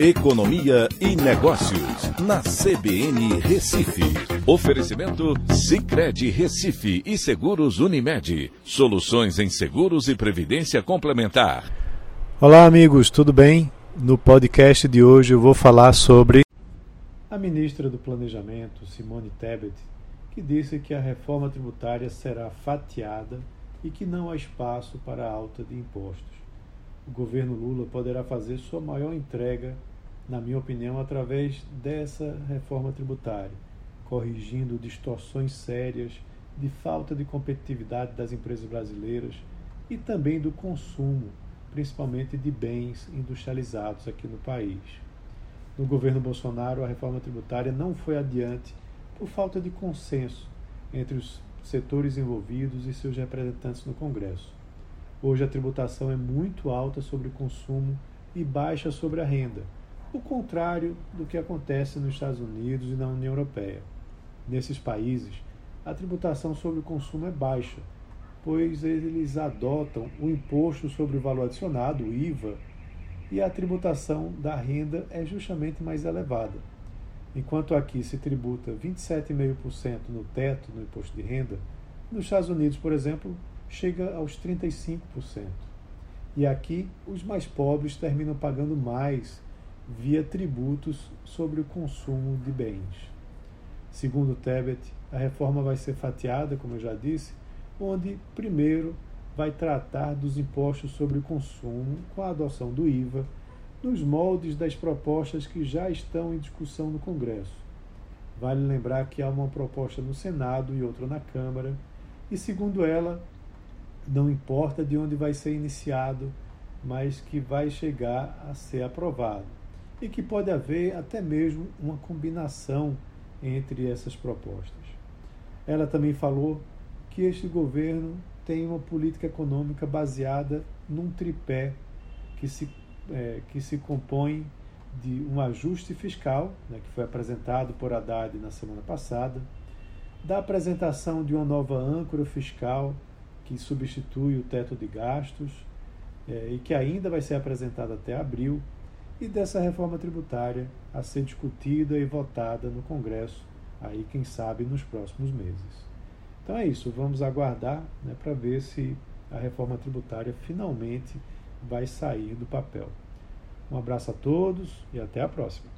Economia e Negócios, na CBN Recife. Oferecimento Cicred Recife e Seguros Unimed. Soluções em seguros e previdência complementar. Olá, amigos, tudo bem? No podcast de hoje eu vou falar sobre a ministra do Planejamento, Simone Tebet, que disse que a reforma tributária será fatiada e que não há espaço para alta de impostos o governo Lula poderá fazer sua maior entrega, na minha opinião, através dessa reforma tributária, corrigindo distorções sérias de falta de competitividade das empresas brasileiras e também do consumo, principalmente de bens industrializados aqui no país. No governo Bolsonaro, a reforma tributária não foi adiante por falta de consenso entre os setores envolvidos e seus representantes no Congresso. Hoje a tributação é muito alta sobre o consumo e baixa sobre a renda, o contrário do que acontece nos Estados Unidos e na União Europeia. Nesses países, a tributação sobre o consumo é baixa, pois eles adotam o imposto sobre o valor adicionado, o IVA, e a tributação da renda é justamente mais elevada. Enquanto aqui se tributa 27,5% no teto no imposto de renda, nos Estados Unidos, por exemplo, chega aos 35%. E aqui os mais pobres terminam pagando mais via tributos sobre o consumo de bens. Segundo Tebet, a reforma vai ser fatiada, como eu já disse, onde primeiro vai tratar dos impostos sobre o consumo com a adoção do IVA, nos moldes das propostas que já estão em discussão no Congresso. Vale lembrar que há uma proposta no Senado e outra na Câmara, e segundo ela, não importa de onde vai ser iniciado, mas que vai chegar a ser aprovado. E que pode haver até mesmo uma combinação entre essas propostas. Ela também falou que este governo tem uma política econômica baseada num tripé que se, é, que se compõe de um ajuste fiscal, né, que foi apresentado por Haddad na semana passada, da apresentação de uma nova âncora fiscal que substitui o teto de gastos é, e que ainda vai ser apresentada até abril, e dessa reforma tributária a ser discutida e votada no Congresso, aí quem sabe nos próximos meses. Então é isso, vamos aguardar né, para ver se a reforma tributária finalmente vai sair do papel. Um abraço a todos e até a próxima.